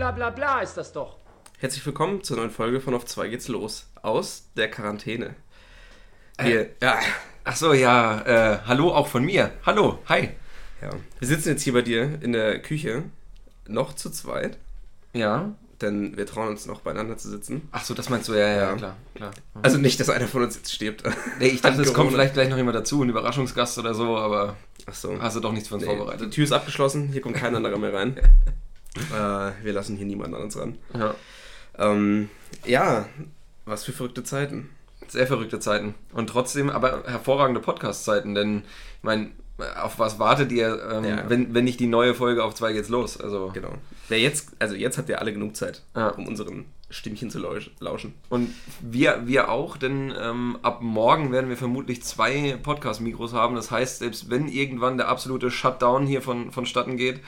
bla bla bla ist das doch. Herzlich willkommen zur neuen Folge von Auf 2 geht's los. Aus der Quarantäne. Wir, Äh, ja. Ach so, ja. Äh, hallo auch von mir. Hallo, hi. ja, wir sitzen jetzt hier bei dir in der Küche, noch zu zweit, Ja. denn wir trauen uns noch beieinander zu sitzen. Ach so, das meinst du, ja, ja, Ja. klar, klar. Also nicht, dass einer von uns jetzt stirbt. Nee, ich dachte, es kommt vielleicht gleich noch jemand dazu, ein Überraschungsgast oder so, aber Ach so. hast du doch nichts für uns Nee, die vorbereitet. Tür ist abgeschlossen, hier kommt kein anderer mehr rein. äh, wir lassen hier niemanden an uns ran. Ja. Ähm, ja, was für verrückte Zeiten. Sehr verrückte Zeiten. Und trotzdem, aber hervorragende Podcast-Zeiten, denn ich meine, auf was wartet ihr, ähm, Ja. wenn, wenn nicht die neue Folge auf zwei geht's los? Also Genau. Wer jetzt, also jetzt habt ihr alle genug Zeit, Ja. um unseren Stimmchen zu lausch- lauschen. Und wir, wir auch, denn ähm, ab morgen werden wir vermutlich zwei Podcast-Mikros haben. Das heißt, selbst wenn irgendwann der absolute Shutdown hier von, vonstatten geht,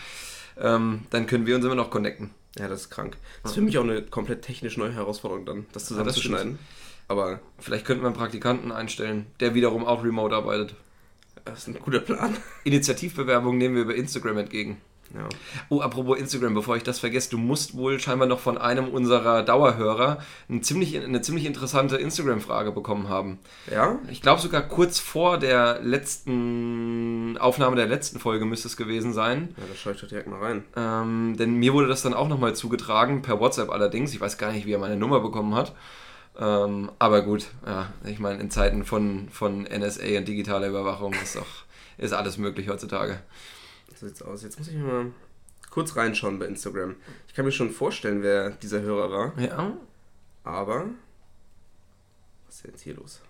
ähm, dann können wir uns immer noch connecten. Ja, das ist krank. Das ist für mich auch eine komplett technisch neue Herausforderung dann, das zusammenzuschneiden. Aber Vielleicht könnten wir einen Praktikanten einstellen, der wiederum auch remote arbeitet. das ist ein guter Plan. Initiativbewerbungen nehmen wir über Instagram entgegen. Ja. Oh, apropos Instagram, bevor ich das vergesse, du musst wohl scheinbar noch von einem unserer Dauerhörer eine ziemlich, eine ziemlich interessante Instagram-Frage bekommen haben. Ja? Ich glaube sogar kurz vor der letzten Aufnahme der letzten Folge müsste es gewesen sein. Ja, da schaue ich doch direkt mal rein. Ähm, denn mir wurde das dann auch nochmal zugetragen, per WhatsApp allerdings. Ich weiß gar nicht, wie er meine Nummer bekommen hat. Ähm, aber gut, ja, ich meine, in Zeiten von, von NSA und digitaler Überwachung ist doch ist alles möglich heutzutage. So sieht's aus. Jetzt muss ich mal kurz reinschauen bei Instagram. Ich kann mir schon vorstellen, wer dieser Hörer war. Ja, Aber. Was ist denn jetzt hier los?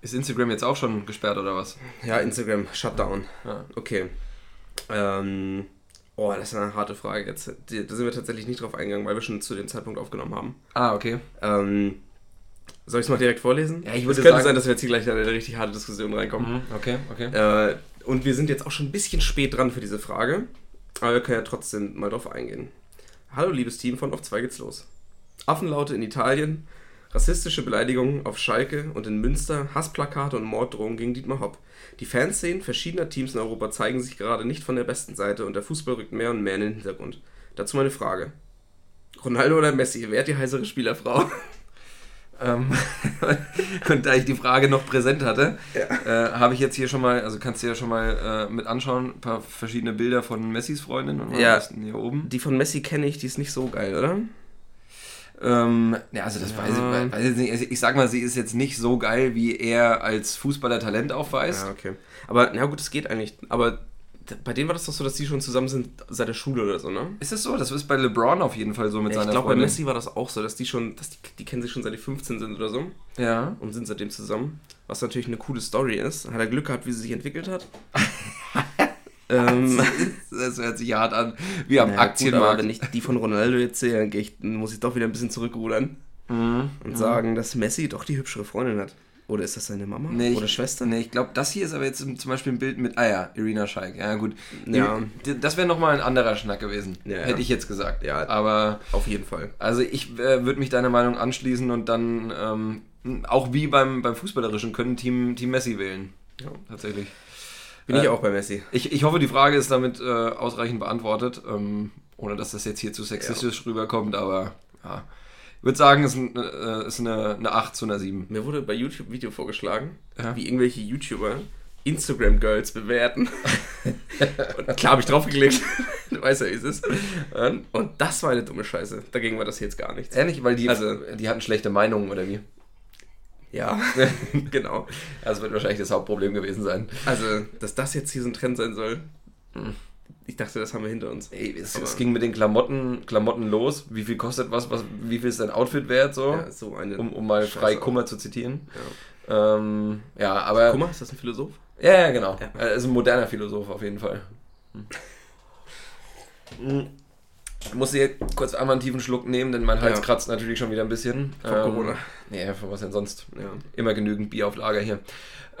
ist Instagram jetzt auch schon gesperrt oder was? Ja, Instagram, Shutdown. Ja. Okay. Ähm. Oh, das ist eine harte Frage jetzt. Da sind wir tatsächlich nicht drauf eingegangen, weil wir schon zu dem Zeitpunkt aufgenommen haben. Ah, okay. Ähm, soll ich es mal direkt vorlesen? Ja, ich würde es könnte sagen- sein, dass wir jetzt hier gleich in eine richtig harte Diskussion reinkommen. Mhm, okay, okay. Äh, und wir sind jetzt auch schon ein bisschen spät dran für diese Frage, aber wir können ja trotzdem mal drauf eingehen. Hallo liebes Team von Auf 2 geht's los. Affenlaute in Italien, rassistische Beleidigungen auf Schalke und in Münster, Hassplakate und Morddrohungen gegen Dietmar Hopp. Die Fanszenen verschiedener Teams in Europa zeigen sich gerade nicht von der besten Seite und der Fußball rückt mehr und mehr in den Hintergrund. Dazu meine Frage. Ronaldo oder Messi, wer hat die heißere Spielerfrau? Ähm, und da ich die Frage noch präsent hatte, Ja. äh, habe ich jetzt hier schon mal, also kannst du ja schon mal äh, mit anschauen, ein paar verschiedene Bilder von Messis Freundin und Ja. hier oben. Die von Messi kenne ich, die ist nicht so geil, oder? Ähm, ja, also das Ja. weiß, ich, weiß ich nicht. Also ich sag mal, sie ist jetzt nicht so geil, wie er als Fußballer Talent aufweist. Ja, okay. Aber, na gut, es geht eigentlich. Aber bei denen war das doch so, dass die schon zusammen sind seit der Schule oder so, ne? Ist es so? Das ist bei LeBron auf jeden Fall so mit Ja, ich seiner glaube, bei. Messi war das auch so, dass die schon, dass die, die kennen sich schon seit die 15 sind oder so Ja. und sind seitdem zusammen. Was natürlich eine coole Story ist. Hat er Glück gehabt, wie sie sich entwickelt hat? ähm, Das hört sich hart an. Wie am naja, gut, Aktienmarkt. wenn ich die von Ronaldo jetzt sehe, dann, ich, dann muss ich doch wieder ein bisschen zurückrudern Mhm. und sagen, dass Messi doch die hübschere Freundin hat. Oder ist das seine Mama? Nee, oder ich, Schwester? Nee, ich glaube, das hier ist aber jetzt zum Beispiel ein Bild mit, ah ja, Irina Scheik. Ja, gut. Ja. Das wäre nochmal ein anderer Schnack gewesen. Ja, ja. Hätte ich jetzt gesagt. Ja. Aber, Auf jeden Fall. also ich äh, würde mich deiner Meinung anschließen und dann ähm, auch wie beim, beim Fußballerischen können Team, Team Messi wählen. Ja. Tatsächlich. Bin ich Äh, auch bei Messi. Ich, ich hoffe, die Frage ist damit äh, ausreichend beantwortet, ähm, ohne dass das jetzt hier zu sexistisch rüberkommt, aber ja. Ich würde sagen, es ist, ein, äh, ist eine, eine 8 zu einer 7. Mir wurde bei YouTube ein Video vorgeschlagen, Ja. wie irgendwelche YouTuber Instagram-Girls bewerten. und klar habe ich draufgeklickt. du weißt ja, wie es ist. Und, das war eine dumme Scheiße. Dagegen war das jetzt gar nichts. Ehrlich, weil die, Also- die hatten schlechte Meinungen oder wie? Ja, genau. Das wird wahrscheinlich das Hauptproblem gewesen sein. Also, dass das jetzt hier so ein Trend sein soll. Ich dachte, das haben wir hinter uns. Ey, es, es ging mit den Klamotten, Klamotten los. Wie viel kostet was, was wie viel ist dein Outfit wert, so? Ja, so eine um, um mal frei Kummer zu zitieren. Ja. Ähm, ja, aber. Kummer, ist das ein Philosoph? Ja, ja, genau. Ja. Er ist ein moderner Philosoph auf jeden Fall. Hm. Ich muss hier kurz einmal einen tiefen Schluck nehmen, denn mein Hals Ja. kratzt natürlich schon wieder ein bisschen. Von Corona. Nee, von was denn sonst? Ja. Immer genügend Bier auf Lager hier.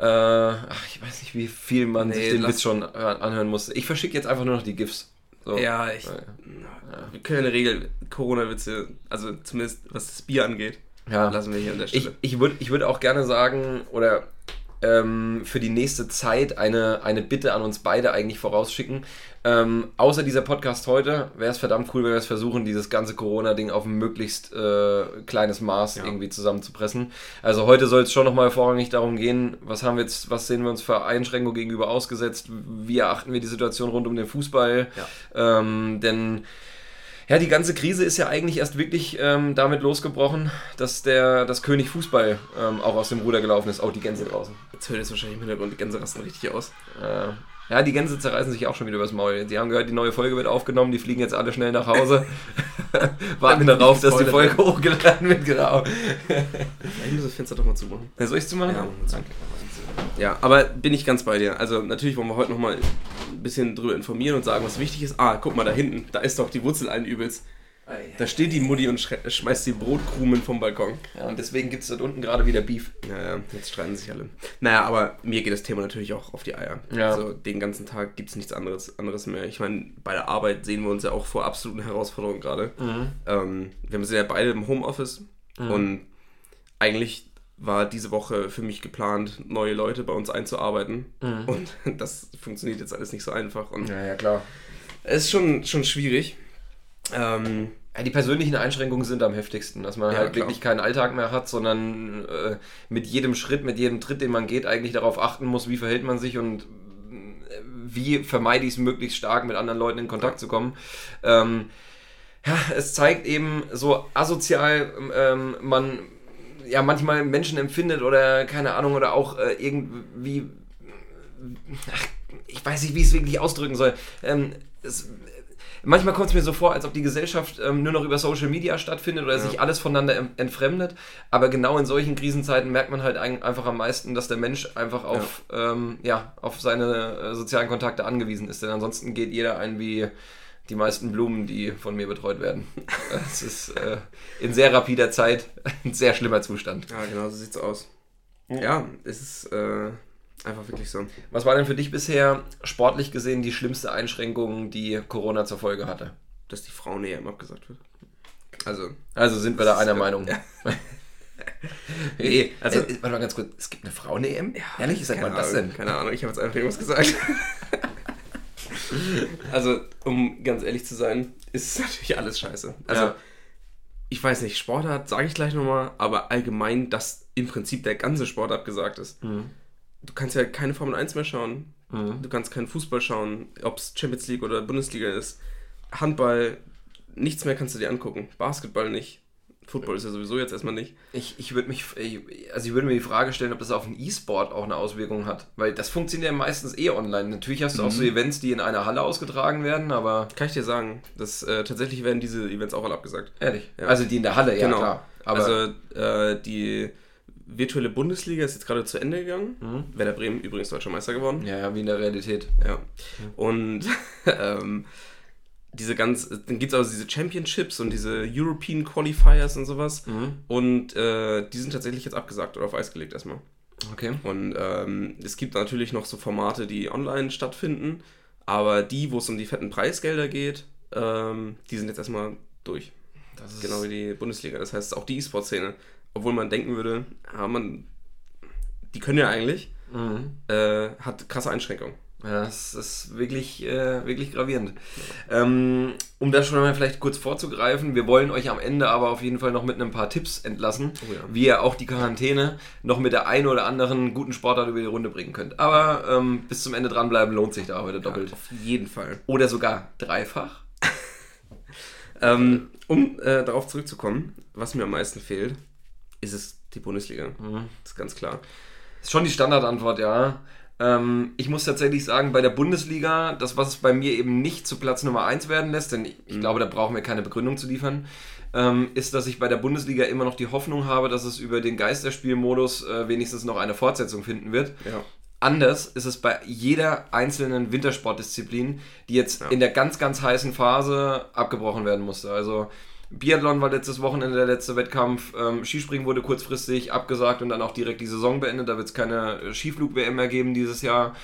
Äh, ach, ich weiß nicht, wie viel man Nee, sich den Witz schon anhören musste. Ich verschicke jetzt einfach nur noch die GIFs. So. Ja, ich. Ja. Wir können eine Regel, Corona-Witze, also zumindest was das Bier angeht, Ja. lassen wir hier an der Ich, Stelle. ich würde ich würd auch gerne sagen, oder ähm, für die nächste Zeit eine, eine Bitte an uns beide eigentlich vorausschicken. Ähm, außer dieser Podcast heute wäre es verdammt cool, wenn wir es versuchen, dieses ganze Corona-Ding auf ein möglichst äh, kleines Maß ja. irgendwie zusammenzupressen. Also heute soll es schon nochmal vorrangig darum gehen, was haben wir jetzt, was sehen wir uns für Einschränkungen gegenüber ausgesetzt, wie erachten wir die Situation rund um den Fußball. Ja. Ähm, denn ja, die ganze Krise ist ja eigentlich erst wirklich ähm, damit losgebrochen, dass der das König Fußball ähm, auch aus dem Ruder gelaufen ist. Auch die Gänse draußen. Jetzt hört es wahrscheinlich im Hintergrund, die Gänse rasten richtig aus. Äh, ja, die Gänse zerreißen sich auch schon wieder übers Maul. Die haben gehört, die neue Folge wird aufgenommen, die fliegen jetzt alle schnell nach Hause. Warten darauf, dass die Folge hochgeladen wird, genau. ich muss das Fenster doch mal zumachen. Ja, soll ich es zumachen? Ja, danke. Ja, aber bin ich ganz bei dir. Also natürlich wollen wir heute nochmal ein bisschen drüber informieren und sagen, was wichtig ist. Ah, guck mal da hinten, da ist doch die Wurzel ein übelst. Da steht die Mutti und schmeißt die Brotkrumen vom Balkon. Ja, und deswegen gibt es dort unten gerade wieder Beef. Ja, ja, jetzt streiten sich alle. Naja, aber mir geht das Thema natürlich auch auf die Eier. Ja. Also den ganzen Tag gibt es nichts anderes, anderes mehr. Ich meine, bei der Arbeit sehen wir uns ja auch vor absoluten Herausforderungen gerade. Mhm. Ähm, wir sind ja beide im Homeoffice mhm. und eigentlich war diese Woche für mich geplant, neue Leute bei uns einzuarbeiten. Mhm. Und das funktioniert jetzt alles nicht so einfach. Und ja, ja, klar. Es ist schon, schon schwierig. Ähm, ja, die persönlichen Einschränkungen sind am heftigsten, dass man ja, halt klar. wirklich keinen Alltag mehr hat, sondern äh, mit jedem Schritt, mit jedem Tritt, den man geht, eigentlich darauf achten muss, wie verhält man sich und äh, wie vermeide ich es möglichst stark, mit anderen Leuten in Kontakt zu kommen. Ähm, ja, es zeigt eben so asozial ähm, man ja manchmal Menschen empfindet oder keine Ahnung oder auch äh, irgendwie ach, ich weiß nicht, wie ich es wirklich ausdrücken soll. Ähm, es, manchmal kommt es mir so vor, als ob die Gesellschaft ähm, nur noch über Social Media stattfindet oder ja. sich alles voneinander entfremdet. Aber genau in solchen Krisenzeiten merkt man halt einfach am meisten, dass der Mensch einfach auf, ja. Ähm, ja auf seine äh, sozialen Kontakte angewiesen ist. Denn ansonsten geht jeder ein wie die meisten Blumen, die von mir betreut werden. Es ist äh, in sehr rapider Zeit ein sehr schlimmer Zustand. Ja, genau, so sieht's aus. Ja, es ist äh, Einfach wirklich so. Was war denn für dich bisher sportlich gesehen die schlimmste Einschränkung, die Corona zur Folge hatte? Dass die Frauen-EM abgesagt wird. Also, also sind wir da einer Meinung. Ja. nee, also, äh, warte mal ganz kurz, es gibt eine Frauen-EM? Ja, Ehrlich, seit wann das denn? Keine Ahnung, ich habe jetzt einfach irgendwas gesagt. also, um ganz ehrlich zu sein, ist natürlich alles scheiße. Also, ja. ich weiß nicht, Sportart sage ich gleich nochmal, aber allgemein, dass im Prinzip der ganze Sport abgesagt ist. Mhm du kannst ja keine Formel 1 mehr schauen. Mhm. Du kannst keinen Fußball schauen, ob es Champions League oder Bundesliga ist. Handball, nichts mehr kannst du dir angucken. Basketball nicht. Football ist ja sowieso jetzt erstmal nicht. Ich, ich würde mich, also ich würde mir die Frage stellen, ob das auf den E-Sport auch eine Auswirkung hat. Weil das funktioniert ja meistens eh online. Natürlich hast du mhm. auch so mhm. Events, die in einer Halle ausgetragen werden, aber. Kann ich dir sagen, dass äh, tatsächlich werden diese Events auch alle abgesagt. Ehrlich? Ja. Also die in der Halle, ja genau. klar. Aber also äh, die virtuelle Bundesliga ist jetzt gerade zu Ende gegangen. Mhm. Werder Bremen übrigens deutscher Meister geworden. Ja, ja, wie in der Realität. Ja. Mhm. Und ähm, diese ganz, dann gibt es also diese Championships und diese European Qualifiers und sowas. Mhm. Und äh, die sind tatsächlich jetzt abgesagt oder auf Eis gelegt erstmal. Okay. Und ähm, es gibt natürlich noch so Formate, die online stattfinden, aber die, wo es um die fetten Preisgelder geht, ähm, die sind jetzt erstmal durch. genau wie die Bundesliga. Das heißt, auch die E-Sport-Szene obwohl man denken würde, ja, man, die können ja eigentlich, mhm. äh, hat krasse Einschränkungen. Ja, das ist wirklich, äh, wirklich gravierend. Ähm, um das schon mal vielleicht kurz vorzugreifen, wir wollen euch am Ende aber auf jeden Fall noch mit ein paar Tipps entlassen, oh ja. wie ihr auch die Quarantäne noch mit der einen oder anderen guten Sportart über die Runde bringen könnt. Aber ähm, bis zum Ende dranbleiben lohnt sich da heute doppelt. Ja, auf jeden Fall. Oder sogar dreifach. ähm, um äh, darauf zurückzukommen, was mir am meisten fehlt, ist es die Bundesliga. Mhm. Das ist ganz klar. Das ist schon die Standardantwort, ja. Ähm, ich muss tatsächlich sagen, bei der Bundesliga, das, was es bei mir eben nicht zu Platz Nummer 1 werden lässt, denn ich, ich mhm. glaube, da brauchen wir keine Begründung zu liefern, ähm, ist, dass ich bei der Bundesliga immer noch die Hoffnung habe, dass es über den Geisterspielmodus äh, wenigstens noch eine Fortsetzung finden wird. Ja. Anders ist es bei jeder einzelnen Wintersportdisziplin, die jetzt ja. in der ganz, ganz heißen Phase abgebrochen werden musste. Also Biathlon war letztes Wochenende der letzte Wettkampf. Ähm, Skispringen wurde kurzfristig abgesagt und dann auch direkt die Saison beendet. Da wird es keine äh, Skiflug-WM mehr geben dieses Jahr.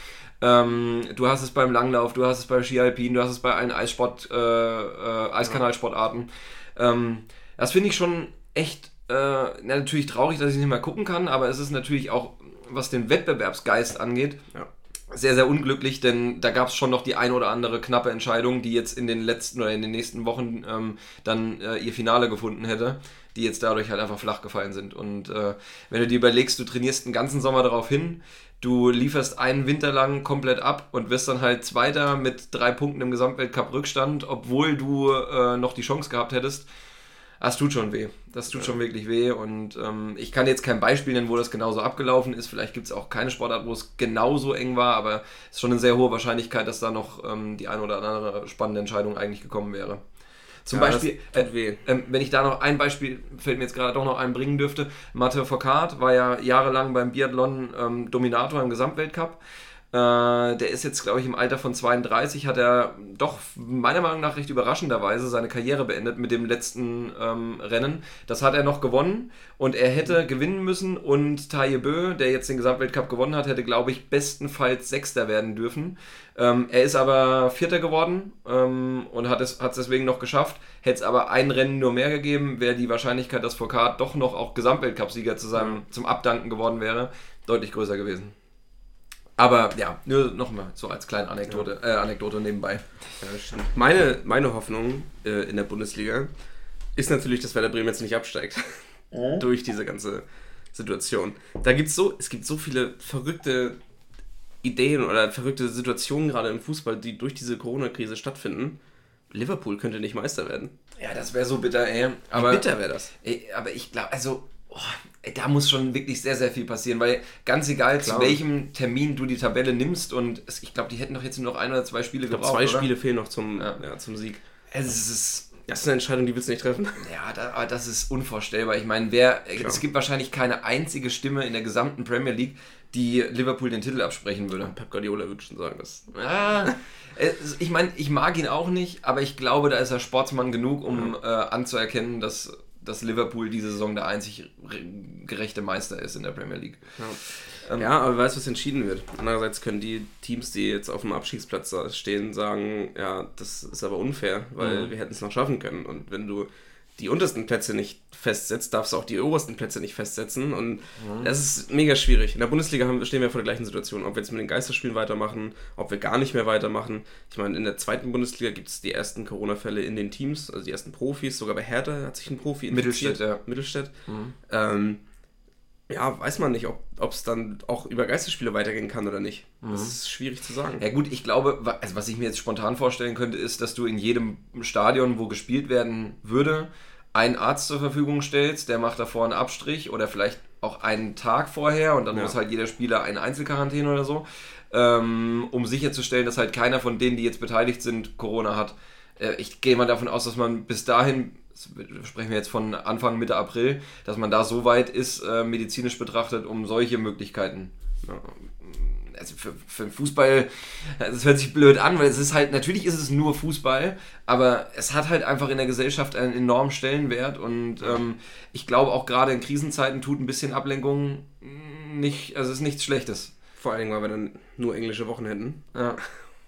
Ähm, du hast es beim Langlauf, du hast es bei Ski Alpin, du hast es bei allen Eissport, äh, äh, Eiskanalsportarten. Ähm, das finde ich schon echt äh, natürlich traurig, dass ich nicht mehr gucken kann, aber es ist natürlich auch was den Wettbewerbsgeist angeht, Ja. Sehr, sehr unglücklich, denn da gab es schon noch die ein oder andere knappe Entscheidung, die jetzt in den letzten oder in den nächsten Wochen ähm, dann äh, ihr Finale gefunden hätte, die jetzt dadurch halt einfach flach gefallen sind. Und äh, wenn du dir überlegst, du trainierst einen ganzen Sommer darauf hin, du lieferst einen Winter lang komplett ab und wirst dann halt Zweiter mit drei Punkten im Gesamtweltcup Rückstand, obwohl du äh, noch die Chance gehabt hättest. Das tut schon weh. Das tut schon wirklich weh. Und ähm, ich kann jetzt kein Beispiel nennen, wo das genauso abgelaufen ist. Vielleicht gibt es auch keine Sportart, wo es genauso eng war, aber es ist schon eine sehr hohe Wahrscheinlichkeit, dass da noch ähm, die eine oder andere spannende Entscheidung eigentlich gekommen wäre. Zum Ja, Beispiel, weh. ähm, wenn ich da noch ein Beispiel, fällt mir jetzt gerade doch noch einbringen dürfte, Mathe Foucault war ja jahrelang beim Biathlon ähm, Dominator im Gesamtweltcup. Äh, der ist jetzt, glaube ich, im Alter von 32, hat er doch meiner Meinung nach recht überraschenderweise seine Karriere beendet mit dem letzten ähm, Rennen. Das hat er noch gewonnen und er hätte gewinnen müssen und Taye Bö, der jetzt den Gesamtweltcup gewonnen hat, hätte, glaube ich, bestenfalls Sechster werden dürfen. Ähm, er ist aber Vierter geworden ähm, und hat es hat deswegen noch geschafft. Hätte es aber ein Rennen nur mehr gegeben, wäre die Wahrscheinlichkeit, dass Foucault doch noch auch Gesamtweltcupsieger zu seinem, zum Abdanken geworden wäre, deutlich größer gewesen. Aber ja, nur nochmal so als kleine Anekdote, äh, Anekdote nebenbei. Ja, das stimmt. Meine, meine Hoffnung äh, in der Bundesliga ist natürlich, dass Werder Bremen jetzt nicht absteigt. Durch diese ganze Situation. Da gibt's so, es gibt so viele verrückte Ideen oder verrückte Situationen gerade im Fußball, die durch diese Corona-Krise stattfinden. Liverpool könnte nicht Meister werden. Ja, das wäre so bitter, ey. Aber, Wie bitter wäre das. ey, aber ich glaube, also, oh, da muss schon wirklich sehr, sehr viel passieren, weil ganz egal, Klar. zu welchem Termin du die Tabelle nimmst und es, ich glaube, die hätten doch jetzt nur noch ein oder zwei Spiele Ich glaube, gebraucht. zwei oder? Spiele fehlen noch zum, Ja. ja. zum Sieg. Es ist, Das ist eine Entscheidung, die willst du nicht treffen. Ja, da, aber das ist unvorstellbar. Ich meine, wer, Klar. es gibt wahrscheinlich keine einzige Stimme in der gesamten Premier League, die Liverpool den Titel absprechen würde. Pep Guardiola würde schon sagen, dass Ah, ich meine, ich mag ihn auch nicht, aber ich glaube, da ist er Sportsmann genug, um äh, anzuerkennen, dass, dass Liverpool diese Saison der einzig re- gerechte Meister ist in der Premier League. Ähm, Ja, aber weißt du, was entschieden wird? Andererseits können die Teams, die jetzt auf dem Abstiegsplatz stehen, sagen, ja, das ist aber unfair, weil Mhm. wir hätten es noch schaffen können. Und wenn du die untersten Plätze nicht festsetzt, darfst du auch die obersten Plätze nicht festsetzen. Und Mhm. das ist mega schwierig. In der Bundesliga haben, stehen wir vor der gleichen Situation. Ob wir jetzt mit den Geisterspielen weitermachen, ob wir gar nicht mehr weitermachen. Ich meine, in der zweiten Bundesliga gibt es die ersten Corona-Fälle in den Teams, also die ersten Profis. Sogar bei Hertha hat sich ein Profi Mittelstädt, ja. Mittelstädt. Mhm. Ähm, ja, weiß man nicht, ob es dann auch über Geisterspiele weitergehen kann oder nicht. Das Mhm. ist schwierig zu sagen. Ja gut, ich glaube, also was ich mir jetzt spontan vorstellen könnte, ist, dass du in jedem Stadion, wo gespielt werden würde, einen Arzt zur Verfügung stellst, der macht davor einen Abstrich oder vielleicht auch einen Tag vorher und dann Ja. muss halt jeder Spieler eine Einzelquarantäne oder so, ähm, um sicherzustellen, dass halt keiner von denen, die jetzt beteiligt sind, Corona hat. Äh, ich gehe mal davon aus, dass man bis dahin, das sprechen wir jetzt von Anfang, Mitte April, dass man da so weit ist, äh, medizinisch betrachtet, um solche Möglichkeiten Ja. also für, für den Fußball, das hört sich blöd an, weil es ist halt, natürlich ist es nur Fußball, aber es hat halt einfach in der Gesellschaft einen enormen Stellenwert und ähm, ich glaube auch gerade in Krisenzeiten tut ein bisschen Ablenkung nicht, also es ist nichts Schlechtes. Vor allen Dingen, weil wir dann nur englische Wochen hätten. Ja,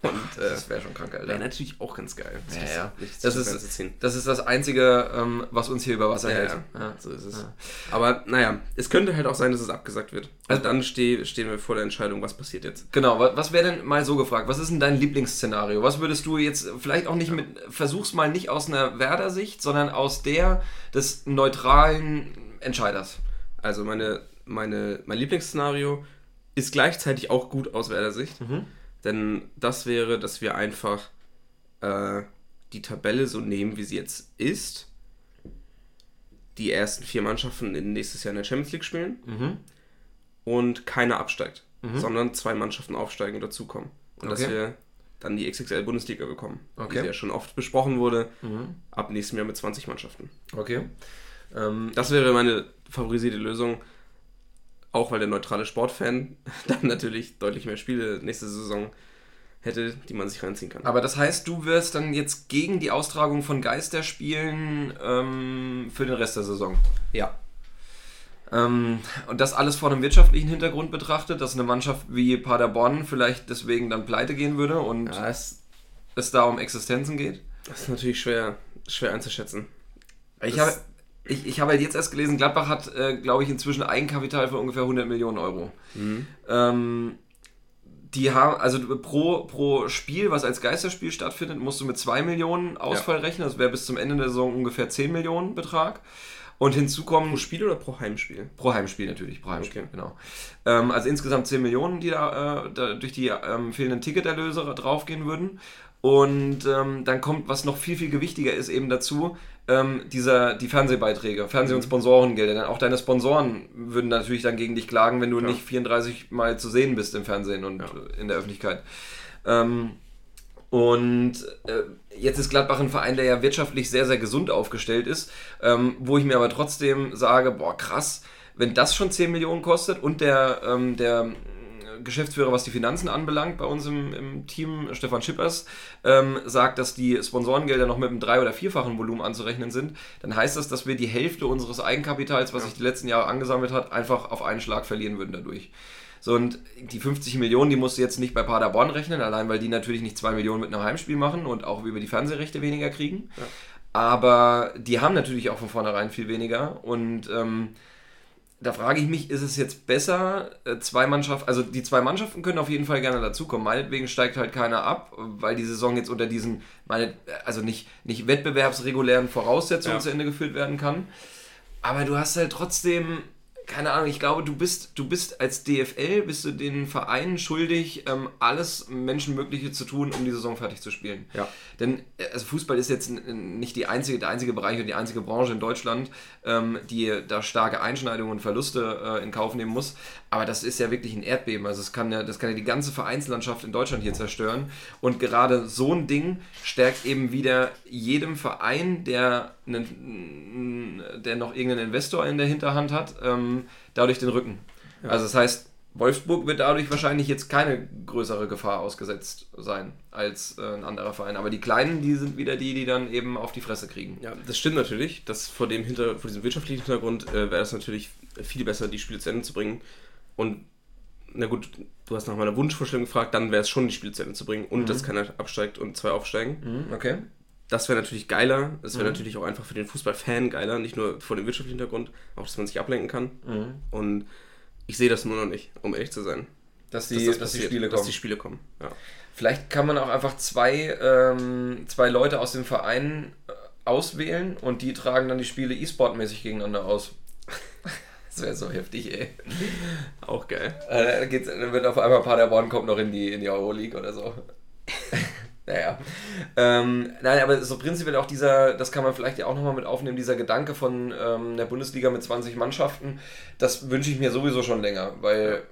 Und äh, das wäre schon krank, wäre Alter. natürlich auch ganz geil. Ja, Nicht- ja. nicht Das ist-. Das ist das Einzige, ähm, was uns hier über Wasser Ja, hält. ja. Ja. So ist es. Ja. Aber naja, es könnte halt auch sein, dass es abgesagt wird. Also- dann steh, stehen wir vor der Entscheidung, was passiert jetzt. Genau, wa- was wäre denn mal so gefragt? Was ist denn dein Lieblingsszenario? Was würdest du jetzt vielleicht auch nicht mit, versuch's mal nicht aus einer Werder-Sicht, sondern aus der des neutralen Entscheiders? Also meine, meine, mein Lieblingsszenario ist gleichzeitig auch gut aus Werder Sicht. Mhm. Denn das wäre, dass wir einfach äh, die Tabelle so nehmen, wie sie jetzt ist. Die ersten vier Mannschaften in nächstes Jahr in der Champions League spielen Mhm. und keiner absteigt, Mhm. sondern zwei Mannschaften aufsteigen und dazukommen. Und dass Okay. wir dann die XXL Bundesliga bekommen, Okay. die ja schon oft besprochen wurde, Mhm. ab nächstem Jahr mit 20 Mannschaften. Okay. Ähm, Das wäre meine favorisierte Lösung, auch weil der neutrale Sportfan dann natürlich deutlich mehr Spiele nächste Saison hätte, die man sich reinziehen kann. aber das heißt, du wirst dann jetzt gegen die Austragung von Geisterspielen ähm, für den Rest der Saison. ja, Ähm, und das alles vor einem wirtschaftlichen Hintergrund betrachtet, dass eine Mannschaft wie Paderborn vielleicht deswegen dann pleite gehen würde und ja es, es da um Existenzen geht. das ist natürlich schwer, schwer einzuschätzen. Ich habe ich, ich habe halt jetzt erst gelesen, Gladbach hat, äh, glaube ich, inzwischen Eigenkapital von ungefähr 100 Millionen Euro. Mhm. Ähm, die haben, also pro, pro Spiel, was als Geisterspiel stattfindet, musst du mit 2 Millionen Ausfall ja. rechnen. Das wäre bis zum Ende der Saison ungefähr 10 Millionen Betrag. Und hinzu kommen. Pro Spiel oder pro Heimspiel? Pro Heimspiel natürlich, pro Heimspiel, okay. genau. Ähm, also insgesamt 10 Millionen, die da, äh, da durch die ähm, fehlenden Ticketerlöse draufgehen würden. Und ähm, dann kommt, was noch viel, viel gewichtiger ist, eben dazu, ähm, dieser, die Fernsehbeiträge, Fernseh- und mhm. Sponsorengelder. Denn auch deine Sponsoren würden natürlich dann gegen dich klagen, wenn du ja. nicht 34 Mal zu sehen bist im Fernsehen und ja. in der Öffentlichkeit. Ähm, und äh, jetzt ist Gladbach ein Verein, der ja wirtschaftlich sehr, sehr gesund aufgestellt ist, ähm, wo ich mir aber trotzdem sage, boah, krass, wenn das schon 10 Millionen kostet und der, ähm, der Geschäftsführer, was die Finanzen anbelangt, bei uns im, im Team, Stefan Schippers, ähm, sagt, dass die Sponsorengelder noch mit einem drei- oder vierfachen Volumen anzurechnen sind, dann heißt das, dass wir die Hälfte unseres Eigenkapitals, was sich die letzten Jahre angesammelt hat, einfach auf einen Schlag verlieren würden dadurch. So, und die 50 Millionen, die musst du jetzt nicht bei Paderborn rechnen, allein weil die natürlich nicht 2 Millionen mit einem Heimspiel machen und auch über die Fernsehrechte weniger kriegen. Ja. Aber die haben natürlich auch von vornherein viel weniger und ähm, da frage ich mich, ist es jetzt besser, äh, zwei Mannschaften, also die zwei Mannschaften können auf jeden Fall gerne dazukommen. Meinetwegen steigt halt keiner ab, weil die Saison jetzt unter diesen, meine, also nicht, nicht wettbewerbsregulären Voraussetzungen ja. zu Ende geführt werden kann. Aber du hast halt trotzdem keine Ahnung, ich glaube, du bist, du bist als DFL, bist du den Vereinen schuldig, ähm, alles Menschenmögliche zu tun, um die Saison fertig zu spielen. Ja. Denn äh, also Fußball ist jetzt nicht die einzige, der einzige Bereich und die einzige Branche in Deutschland, ähm, die da starke Einschneidungen und Verluste äh, in Kauf nehmen muss. Aber das ist ja wirklich ein Erdbeben. Also es kann ja, das kann ja die ganze Vereinslandschaft in Deutschland hier zerstören. Und gerade so ein Ding stärkt eben wieder jedem Verein, der, einen, der noch irgendeinen Investor in der Hinterhand hat, ähm, dadurch den Rücken. Ja. Also das heißt, Wolfsburg wird dadurch wahrscheinlich jetzt keine größere Gefahr ausgesetzt sein als äh, ein anderer Verein. Aber die Kleinen, die sind wieder die, die dann eben auf die Fresse kriegen. Ja, das stimmt natürlich. Das vor, dem Hinter, vor diesem wirtschaftlichen Hintergrund äh, wäre es natürlich viel besser, die Spiele zu Ende zu bringen. Und na gut, du hast nach meiner Wunschvorstellung gefragt, dann wäre es schon, die Spiele zu Ende zu bringen und mhm. dass keiner absteigt und zwei aufsteigen. Mhm, okay. Das wäre natürlich geiler. Das wäre mhm. natürlich auch einfach für den Fußballfan geiler, nicht nur vor dem wirtschaftlichen Hintergrund, auch dass man sich ablenken kann. Mhm. Und ich sehe das nur noch nicht, um ehrlich zu sein. Dass die, dass, das dass die Spiele kommen. Dass die Spiele kommen. Ja. Vielleicht kann man auch einfach zwei, ähm, zwei Leute aus dem Verein äh, auswählen und die tragen dann die Spiele E-Sport-mäßig gegeneinander aus. das wäre so heftig, ey. Auch geil. Äh, dann, geht's, dann wird auf einmal Paderborn kommt noch in die, in die Euroleague oder so. Naja. Ähm, nein, aber so prinzipiell auch dieser, das kann man vielleicht ja auch nochmal mit aufnehmen, dieser Gedanke von ähm, der Bundesliga mit 20 Mannschaften, das wünsche ich mir sowieso schon länger, weil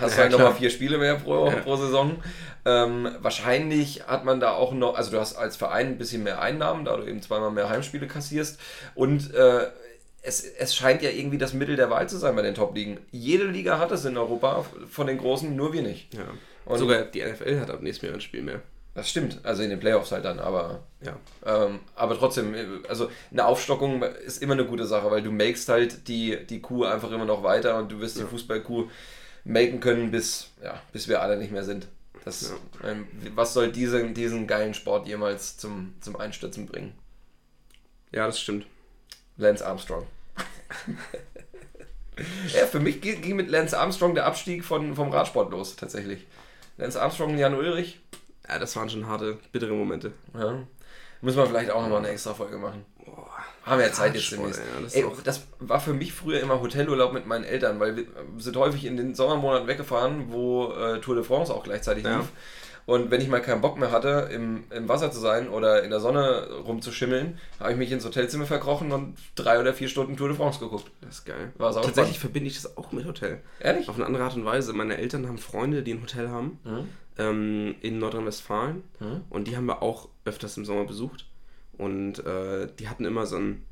hast ja, halt nochmal vier Spiele mehr pro, ja. pro Saison. Ähm, wahrscheinlich hat man da auch noch, also du hast als Verein ein bisschen mehr Einnahmen, da du eben zweimal mehr Heimspiele kassierst und äh, es, es scheint ja irgendwie das Mittel der Wahl zu sein bei den Top-Ligen. Jede Liga hat es in Europa von den Großen, nur wir nicht. Ja. Und Sogar die NFL hat ab nächstem Jahr ein Spiel mehr. Das stimmt, also in den Playoffs halt dann, aber ja. Ähm, aber trotzdem, also eine Aufstockung ist immer eine gute Sache, weil du makest halt die, die Kuh einfach immer noch weiter und du wirst ja. die Fußballkuh maken können, bis, ja, bis wir alle nicht mehr sind. Das, ja. ähm, was soll diese, diesen geilen Sport jemals zum, zum Einstürzen bringen? Ja, das stimmt. Lance Armstrong. ja, für mich ging mit Lance Armstrong der Abstieg von, vom Radsport los, tatsächlich. Lance Armstrong, Jan Ulrich, ja, das waren schon harte, bittere Momente. Ja. Müssen wir vielleicht auch nochmal eine extra Folge machen. Boah, Haben wir ja Zeit jetzt demnächst. Ja, das, Ey, das war für mich früher immer Hotelurlaub mit meinen Eltern, weil wir sind häufig in den Sommermonaten weggefahren, wo äh, Tour de France auch gleichzeitig ja. lief. Und wenn ich mal keinen Bock mehr hatte, im, im Wasser zu sein oder in der Sonne rumzuschimmeln, habe ich mich ins Hotelzimmer verkrochen und drei oder vier Stunden Tour de France geguckt. Das ist geil. War Tatsächlich spannend. verbinde ich das auch mit Hotel. Ehrlich? Auf eine andere Art und Weise. Meine Eltern haben Freunde, die ein Hotel haben. Mhm ähm, in Nordrhein-Westfalen. Hm? Und die haben wir auch öfters im Sommer besucht. Und äh, die hatten immer so ein,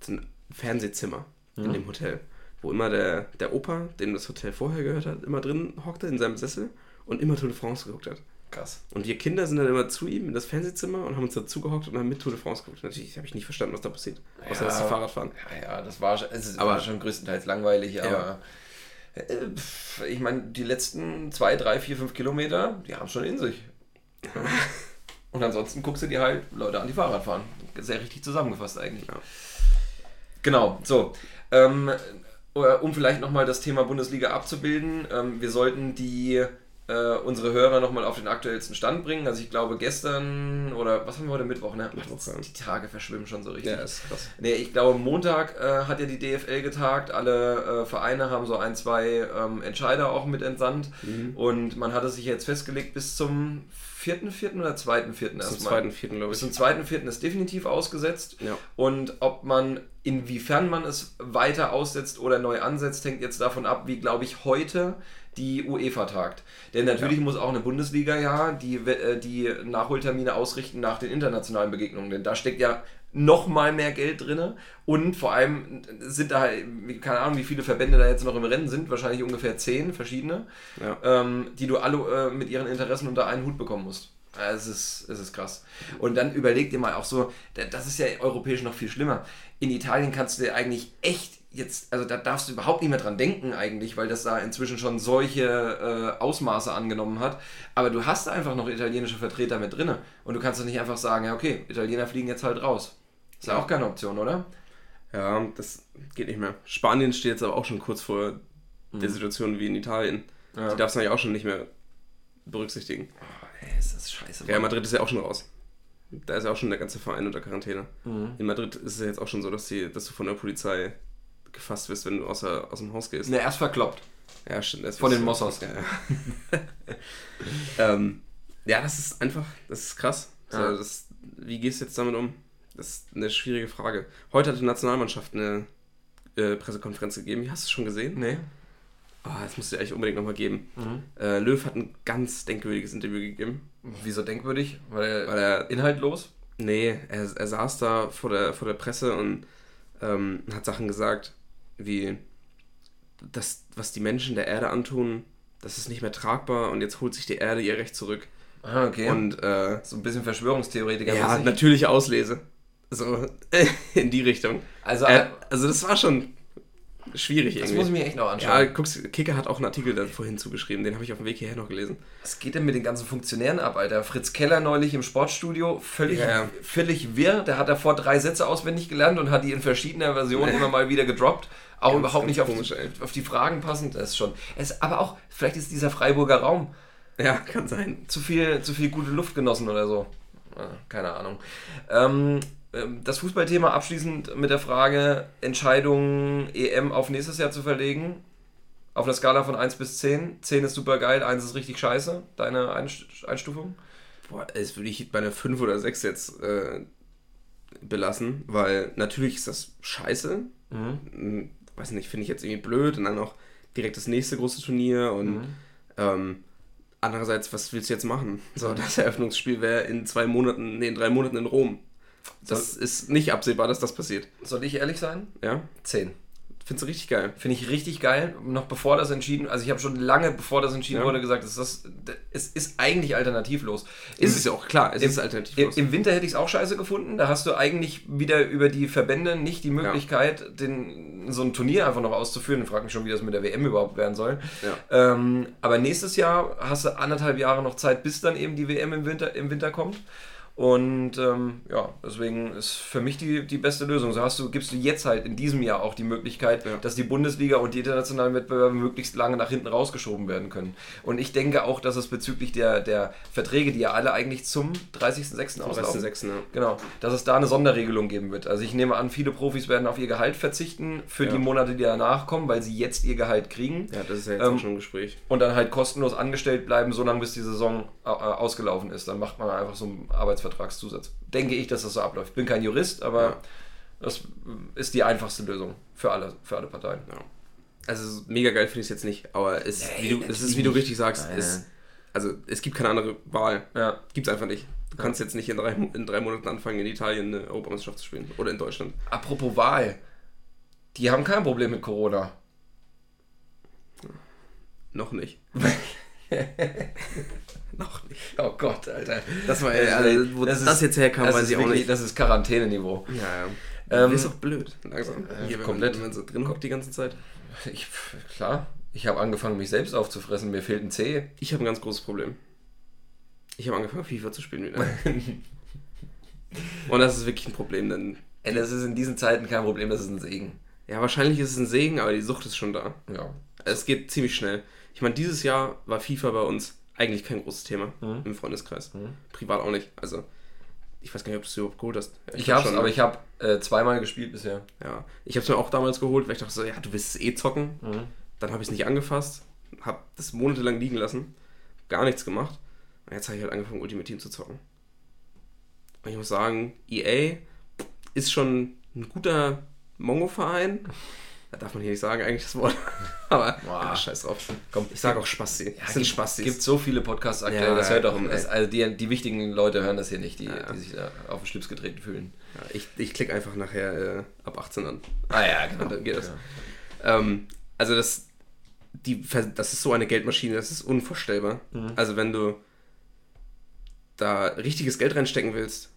so ein Fernsehzimmer hm? in dem Hotel, wo immer der, der Opa, dem das Hotel vorher gehört hat, immer drin hockte in seinem Sessel und immer Tour de France geguckt hat. Krass. Und wir Kinder sind dann immer zu ihm in das Fernsehzimmer und haben uns dazu gehockt und haben mit Tour de France geguckt. Natürlich habe ich nicht verstanden, was da passiert. Außer, ja, dass sie Fahrrad fahren. Ja, ja, das war, es aber, war schon größtenteils langweilig, aber ja. Äh, ich meine, die letzten zwei, drei, vier, fünf Kilometer, die haben schon in sich. Und ansonsten guckst du dir halt Leute an, die Fahrrad fahren. Sehr richtig zusammengefasst eigentlich. Ja. Genau, so. Ähm, um vielleicht nochmal das Thema Bundesliga abzubilden, ähm, wir sollten die äh, unsere Hörer nochmal auf den aktuellsten Stand bringen. Also ich glaube gestern oder was haben wir heute Mittwoch, ne? Mittwoch, ja. Die Tage verschwimmen schon so richtig. Ja, ist krass. Nee, ich glaube Montag äh, hat ja die DFL getagt. Alle äh, Vereine haben so ein, zwei ähm, Entscheider auch mit entsandt. Mhm. Und man hatte sich jetzt festgelegt bis zum vierten, vierten oder zweiten, vierten erstmal. Zum zweiten, vierten, glaube ich. Bis zum zweiten, vierten ist definitiv ausgesetzt. Ja. Und ob man, inwiefern man es weiter aussetzt oder neu ansetzt, hängt jetzt davon ab, wie, glaube ich, heute die UEFA tagt. Denn natürlich ja. muss auch eine Bundesliga ja die, äh, die Nachholtermine ausrichten nach den internationalen Begegnungen. Denn da steckt ja noch mal mehr Geld drin und vor allem sind da, keine Ahnung, wie viele Verbände da jetzt noch im Rennen sind, wahrscheinlich ungefähr zehn verschiedene, ja. ähm, die du alle äh, mit ihren Interessen unter einen Hut bekommen musst. Es ist, es ist krass. Und dann überleg dir mal auch so, das ist ja europäisch noch viel schlimmer. In Italien kannst du dir eigentlich echt jetzt, also da darfst du überhaupt nicht mehr dran denken eigentlich, weil das da inzwischen schon solche äh, Ausmaße angenommen hat. Aber du hast einfach noch italienische Vertreter mit drin. Und du kannst doch nicht einfach sagen, ja okay, Italiener fliegen jetzt halt raus. Ist ja auch keine Option, oder? Ja, das geht nicht mehr. Spanien steht jetzt aber auch schon kurz vor mhm. der Situation wie in Italien. Ja. Die darfst du eigentlich auch schon nicht mehr berücksichtigen. Ey, ist das scheiße. Ja, Madrid ist ja auch schon raus. Da ist ja auch schon der ganze Verein unter Quarantäne. Mhm. In Madrid ist es ja jetzt auch schon so, dass, die, dass du von der Polizei gefasst wirst, wenn du aus, der, aus dem Haus gehst. Ne, erst verkloppt. Ja, stimmt. Von den Mossos. Ja, ähm, ja, das ist einfach, das ist krass. Ja. So, das, wie gehst du jetzt damit um? Das ist eine schwierige Frage. Heute hat die Nationalmannschaft eine äh, Pressekonferenz gegeben. Hast du es schon gesehen? Nee. Oh, das musst du dir eigentlich unbedingt nochmal geben. Mhm. Äh, Löw hat ein ganz denkwürdiges Interview gegeben. Wieso denkwürdig? Weil er, Weil er inhaltlos? Nee, er, er saß da vor der, vor der Presse und ähm, hat Sachen gesagt, wie das, was die Menschen der Erde antun, das ist nicht mehr tragbar und jetzt holt sich die Erde ihr Recht zurück. Ah, okay. Und äh, so ein bisschen Verschwörungstheoretiker. Ja, natürlich Auslese. So in die Richtung. Also, äh, also das war schon schwierig das irgendwie. Das muss ich mir echt noch anschauen. Ja, guckst, Kicker hat auch einen Artikel da vorhin zugeschrieben, den habe ich auf dem Weg hierher noch gelesen. Was geht denn mit den ganzen Funktionären ab, Alter? Fritz Keller neulich im Sportstudio, völlig, ja, völlig wirr. Der hat davor drei Sätze auswendig gelernt und hat die in verschiedener Versionen immer mal wieder gedroppt. Auch ganz, überhaupt ganz nicht komisch, auf, die, auf, die, Fragen passend. Das ist schon. Es, aber auch, vielleicht ist dieser Freiburger Raum. Ja, kann sein. Zu viel, zu viel gute Luft genossen oder so. Keine Ahnung. Ähm, das Fußballthema abschließend mit der Frage, Entscheidung EM auf nächstes Jahr zu verlegen. Auf einer Skala von 1 bis 10. 10 ist super geil, 1 ist richtig scheiße. Deine Einstufung? Boah, das würde ich bei einer 5 oder 6 jetzt äh, belassen, weil natürlich ist das scheiße. Mhm. Hm, weiß nicht, finde ich jetzt irgendwie blöd und dann auch direkt das nächste große Turnier und mhm. ähm, andererseits, was willst du jetzt machen? So, das Eröffnungsspiel wäre in zwei Monaten, nee, in drei Monaten in Rom. Das Soll, ist nicht absehbar, dass das passiert. Soll ich ehrlich sein? Ja. Zehn. Findest du richtig geil? Finde ich richtig geil. Noch bevor das entschieden, also ich habe schon lange bevor das entschieden ja. wurde gesagt, dass das, es ist eigentlich alternativlos. Ist es ist ja auch klar, es im, ist alternativlos. Im Winter hätte ich es auch scheiße gefunden. Da hast du eigentlich wieder über die Verbände nicht die Möglichkeit, ja. den, so ein Turnier einfach noch auszuführen. Ich frage mich schon, wie das mit der WM überhaupt werden soll. Ja. Ähm, aber nächstes Jahr hast du anderthalb Jahre noch Zeit, bis dann eben die WM im Winter, im Winter kommt. Und ähm, ja, deswegen ist für mich die, die beste Lösung. So hast du, gibst du jetzt halt in diesem Jahr auch die Möglichkeit, ja. dass die Bundesliga und die internationalen Wettbewerbe möglichst lange nach hinten rausgeschoben werden können. Und ich denke auch, dass es bezüglich der, der Verträge, die ja alle eigentlich zum 30.06. auslaufen, 30. Ja. genau, dass es da eine Sonderregelung geben wird. Also ich nehme an, viele Profis werden auf ihr Gehalt verzichten für ja. die Monate, die danach kommen, weil sie jetzt ihr Gehalt kriegen. Ja, das ist ja jetzt ähm, schon ein Gespräch. Und dann halt kostenlos angestellt bleiben, solange bis die Saison äh, ausgelaufen ist. Dann macht man einfach so einen Arbeitsvertrag Vertragszusatz. Denke ich, dass das so abläuft. Bin kein Jurist, aber ja. das ist die einfachste Lösung für alle, für alle Parteien. Ja. Also mega geil finde ich es jetzt nicht, aber es, nee, wie du, es ist, wie du richtig sagst, es, also es gibt keine andere Wahl. Ja. Gibt es einfach nicht. Du kannst jetzt nicht in drei, in drei Monaten anfangen, in Italien eine Europameisterschaft zu spielen. Oder in Deutschland. Apropos Wahl. Die haben kein Problem mit Corona. Noch nicht. Noch nicht. Oh Gott, Alter. Das war ja, also, wo das, das ist, jetzt herkam, weiß ich auch nicht. Das ist Quarantäneniveau. Ja, ja. Ähm, ist doch blöd, langsam. Äh, Hier, komplett. Wenn man so drin hockt die ganze Zeit. Ich, klar. Ich habe angefangen, mich selbst aufzufressen. Mir fehlt ein Zeh. Ich habe ein ganz großes Problem. Ich habe angefangen, FIFA zu spielen wieder. Und das ist wirklich ein Problem, denn. Ey, das ist in diesen Zeiten kein Problem, das ist ein Segen. Ja, wahrscheinlich ist es ein Segen, aber die Sucht ist schon da. Ja. Es geht ziemlich schnell. Ich meine, dieses Jahr war FIFA bei uns eigentlich kein großes Thema Mhm. im Freundeskreis. Privat auch nicht. Also, ich weiß gar nicht, ob du es überhaupt geholt hast. Ich glaub hab's, schon, aber ne? ich habe äh, zweimal gespielt bisher. Ja, ich habe es mir auch damals geholt, weil ich dachte so, ja, du willst es eh zocken. Mhm. Dann habe ich es nicht angefasst, habe das monatelang liegen lassen, gar nichts gemacht. Und jetzt habe ich halt angefangen, Ultimate Team zu zocken. Und ich muss sagen, EA ist schon ein guter Mongo-Verein. Da darf man hier nicht sagen, eigentlich das Wort. Aber Boah. ja, scheiß drauf. Komm, Ich sage auch Spasti. Ja, sind gibt, Spastis. gibt so viele Podcasts aktuell, Ja, das hört doch, das, also die, die wichtigen Leute hören das hier nicht, die, Ja. die sich da auf den Schlips getreten fühlen. Ich ich klicke einfach nachher äh, ab 18 an. Ah ja, genau. Und dann geht das. Ähm, also das, die, das ist so eine Geldmaschine, das ist unvorstellbar. Mhm. Also wenn du da richtiges Geld reinstecken willst,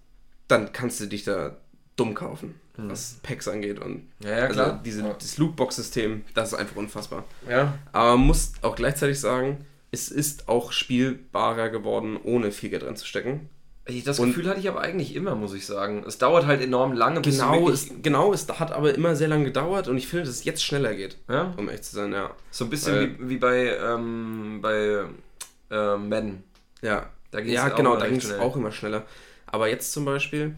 dann kannst du dich da dumm kaufen, was Packs angeht. Und. Ja, ja, klar. Also diese, Ja. das Lootbox-System, das ist einfach unfassbar. Ja, Aber man muss auch gleichzeitig sagen, es ist auch spielbarer geworden, ohne viel Geld reinzustecken. Das Und- Gefühl hatte ich aber eigentlich immer, muss ich sagen. Es dauert halt enorm lange, Genau, es, genau, es hat aber immer sehr lange gedauert und ich finde, dass es jetzt schneller geht, ja? um echt zu sein, ja. So ein bisschen Weil- wie, wie bei, ähm, bei ähm, Madden. Ja, Da ging's ja genau, da ging es auch immer schneller. Aber jetzt zum Beispiel,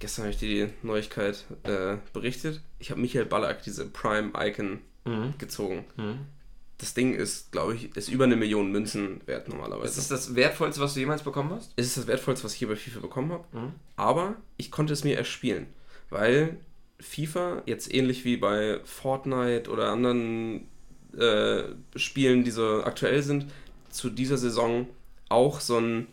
gestern habe ich dir die Neuigkeit äh, berichtet, ich habe Michael Ballack, diese Prime-Icon, Mhm. gezogen. Mhm. Das Ding ist, glaube ich, ist über eine Million Münzen wert normalerweise. Ist das das Wertvollste, was du jemals bekommen hast? Es ist das Wertvollste, was ich hier bei FIFA bekommen habe. Mhm. Aber ich konnte es mir erspielen, weil FIFA jetzt ähnlich wie bei Fortnite oder anderen äh, Spielen, die so aktuell sind, zu dieser Saison auch so ein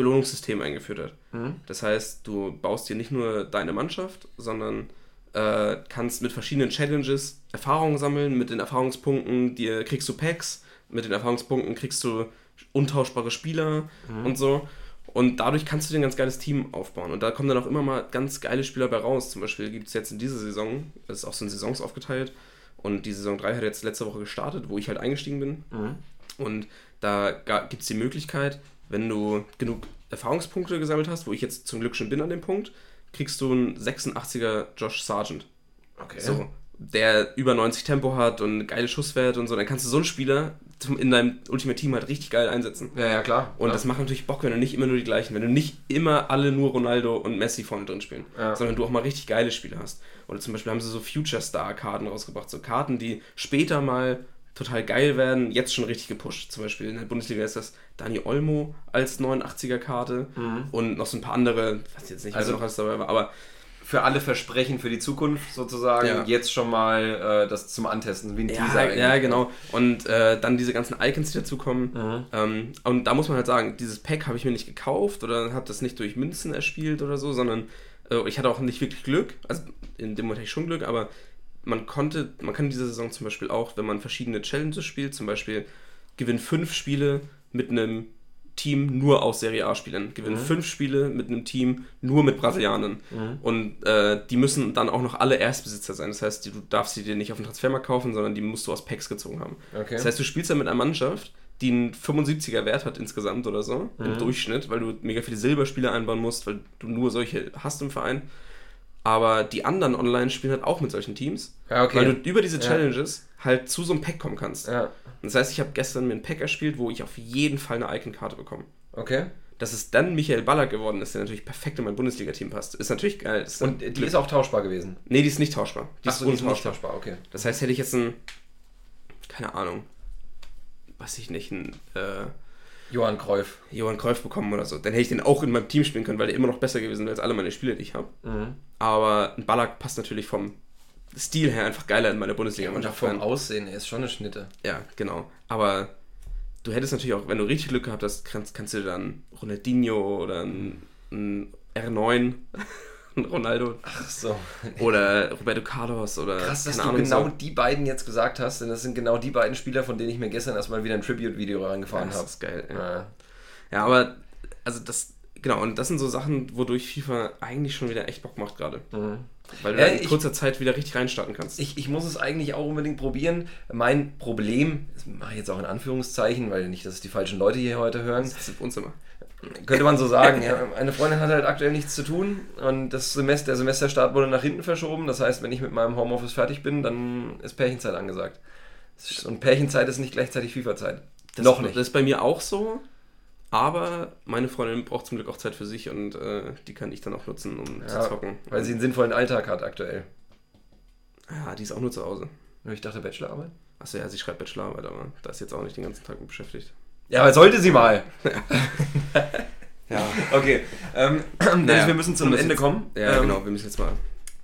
Belohnungssystem eingeführt hat. Mhm. Das heißt, du baust dir nicht nur deine Mannschaft, sondern äh, kannst mit verschiedenen Challenges Erfahrungen sammeln. Mit den Erfahrungspunkten dir kriegst du Packs, mit den Erfahrungspunkten kriegst du untauschbare Spieler und so. Und dadurch kannst du dir ein ganz geiles Team aufbauen. Und da kommen dann auch immer mal ganz geile Spieler bei raus. Zum Beispiel gibt es jetzt in dieser Saison, das ist auch so in Saisons aufgeteilt. Und die Saison 3 hat jetzt letzte Woche gestartet, wo ich halt eingestiegen bin. Mhm. Und da gibt es die Möglichkeit, wenn du genug Erfahrungspunkte gesammelt hast, wo ich jetzt zum Glück schon bin an dem Punkt, kriegst du einen 86er Josh Sargent. Okay. So, der über 90 Tempo hat und geile Schusswerte und so. Dann kannst du so einen Spieler in deinem Ultimate Team halt richtig geil einsetzen. Ja, ja, klar. Und ja. das macht natürlich Bock, wenn du nicht immer nur die gleichen, wenn du nicht immer alle nur Ronaldo und Messi vorne drin spielen, Ja. sondern du auch mal richtig geile Spiele hast. Oder zum Beispiel haben sie so Future Star Karten rausgebracht, so Karten, die später mal total geil werden, jetzt schon richtig gepusht. Zum Beispiel in der Bundesliga ist das Dani Olmo als 89er Karte und noch so ein paar andere, weiß ich jetzt nicht, Mhm. Also- noch alles dabei war, aber für alle Versprechen für die Zukunft sozusagen Ja. jetzt schon mal äh, das zum Antesten, wie ein Ja, Teaser ja, genau. Und äh, dann diese ganzen Icons, die dazukommen. Mhm. Ähm, und da muss man halt sagen, dieses Pack habe ich mir nicht gekauft oder habe das nicht durch Münzen erspielt oder so, sondern äh, ich hatte auch nicht wirklich Glück. Also in dem Moment hatte ich schon Glück, aber man konnte, man kann in dieser Saison zum Beispiel auch, wenn man verschiedene Challenges spielt, zum Beispiel gewinn fünf Spiele mit einem Team nur aus Serie A-Spielern, gewinn fünf Spiele mit einem Team nur mit Brasilianern. Und äh, die müssen dann auch noch alle Erstbesitzer sein. Das heißt, du darfst sie dir nicht auf dem Transfermarkt kaufen, sondern die musst du aus Packs gezogen haben. Okay. Das heißt, du spielst dann mit einer Mannschaft, die einen 75er Wert hat insgesamt oder so, im Durchschnitt, weil du mega viele Silberspieler einbauen musst, weil du nur solche hast im Verein. Aber die anderen online spielen halt auch mit solchen Teams, Ja, okay. weil du über diese Ja. Challenges halt zu so einem Pack kommen kannst. ja, Das heißt, ich habe gestern mir ein Pack erspielt, wo ich auf jeden Fall eine Icon-Karte bekomme. okay. Dass es dann Michael Ballack geworden ist, der natürlich perfekt in mein Bundesliga-Team passt, ist natürlich geil. Ist Und die ist auch tauschbar gewesen. nee, die ist nicht tauschbar. Die Ach ist so, die ist nicht untauschbar. tauschbar, okay. Das heißt, hätte ich jetzt ein, keine Ahnung, weiß ich nicht, ein äh, Johann Cruyff. Johann Cruyff bekommen oder so, dann hätte ich den auch in meinem Team spielen können, weil der immer noch besser gewesen wäre als alle meine Spiele, die ich habe. Mhm. Aber ein Ballack passt natürlich vom Stil her einfach geiler in meine Und Bundesliga-Mannschaft. auch vom. Aussehen, er ist schon eine Schnitte. Ja, genau. Aber du hättest natürlich auch, wenn du richtig Glück gehabt hast, kannst, kannst du dann Ronaldinho oder ein, ein R9, ein Ronaldo Ach so. oder Roberto Carlos oder Krass, dass du Ahnung, genau so. die beiden jetzt gesagt hast, denn das sind genau die beiden Spieler, von denen ich mir gestern erstmal wieder ein Tribute-Video Ja, reingefahren das habe. ist geil. Ja. Ja. ja, aber also das genau, und das sind so Sachen, wodurch FIFA eigentlich schon wieder echt Bock macht gerade. Mhm. Weil du da in ich- kurzer Zeit wieder richtig reinstarten kannst. Ich, ich muss es eigentlich auch unbedingt probieren. Mein Problem, das mache ich jetzt auch in Anführungszeichen, weil nicht, dass es die falschen Leute hier heute hören, das ist im Wohnzimmer. könnte man so sagen. Ja, meine Freundin hat halt aktuell nichts zu tun und das Semester, der Semesterstart wurde nach hinten verschoben. Das heißt, wenn ich mit meinem Homeoffice fertig bin, dann ist Pärchenzeit angesagt. Und Pärchenzeit ist nicht gleichzeitig FIFA-Zeit. Noch nicht. Das ist bei mir auch so. Aber meine Freundin braucht zum Glück auch Zeit für sich und äh, die kann ich dann auch nutzen, um Ja, zu zocken. Weil sie einen sinnvollen Alltag hat aktuell. ja, die ist auch nur zu Hause. Ich dachte Bachelorarbeit. Achso, ja, sie schreibt Bachelorarbeit, aber da ist jetzt auch nicht den ganzen Tag mit beschäftigt. Ja, aber sollte sie mal. Ja, Okay. Ähm, Dennis, Naja, wir müssen zum um das Ende jetzt- kommen. ja ähm, genau, wir müssen jetzt mal.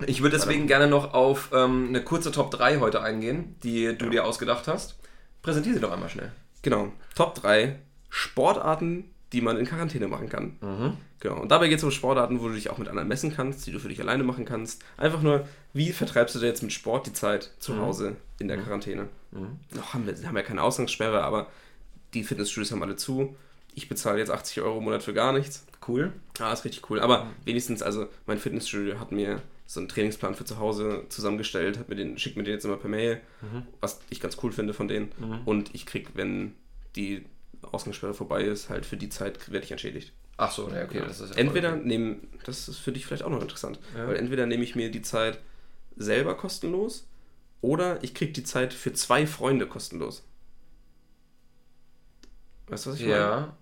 Ich würde deswegen gerne noch auf ähm, eine kurze Top 3 heute eingehen, die du dir ausgedacht hast. Präsentiere sie doch einmal schnell. Genau, Top 3 Sportarten, die man in Quarantäne machen kann. Genau, und dabei geht es um Sportarten, wo du dich auch mit anderen messen kannst, die du für dich alleine machen kannst. Einfach nur, wie vertreibst du dir jetzt mit Sport die Zeit zu Mhm. Hause in der Quarantäne? Noch haben wir haben ja keine Ausgangssperre, aber die Fitnessstudios haben alle zu. Ich bezahle jetzt 80 Euro im Monat für gar nichts. Cool. Ah, ist richtig cool. Aber wenigstens, also mein Fitnessstudio hat mir so einen Trainingsplan für zu Hause zusammengestellt, hat mir den, schickt mir den jetzt immer per Mail, was ich ganz cool finde von denen. Und ich krieg, wenn die Ausgangssperre vorbei ist, halt für die Zeit werde ich entschädigt. Ach so, ja, okay, das ist ja entweder nehmen, das ist für dich vielleicht auch noch interessant, Ja. weil entweder nehme ich mir die Zeit selber kostenlos oder ich krieg die Zeit für zwei Freunde kostenlos. Weißt du, was ich meine? Ja.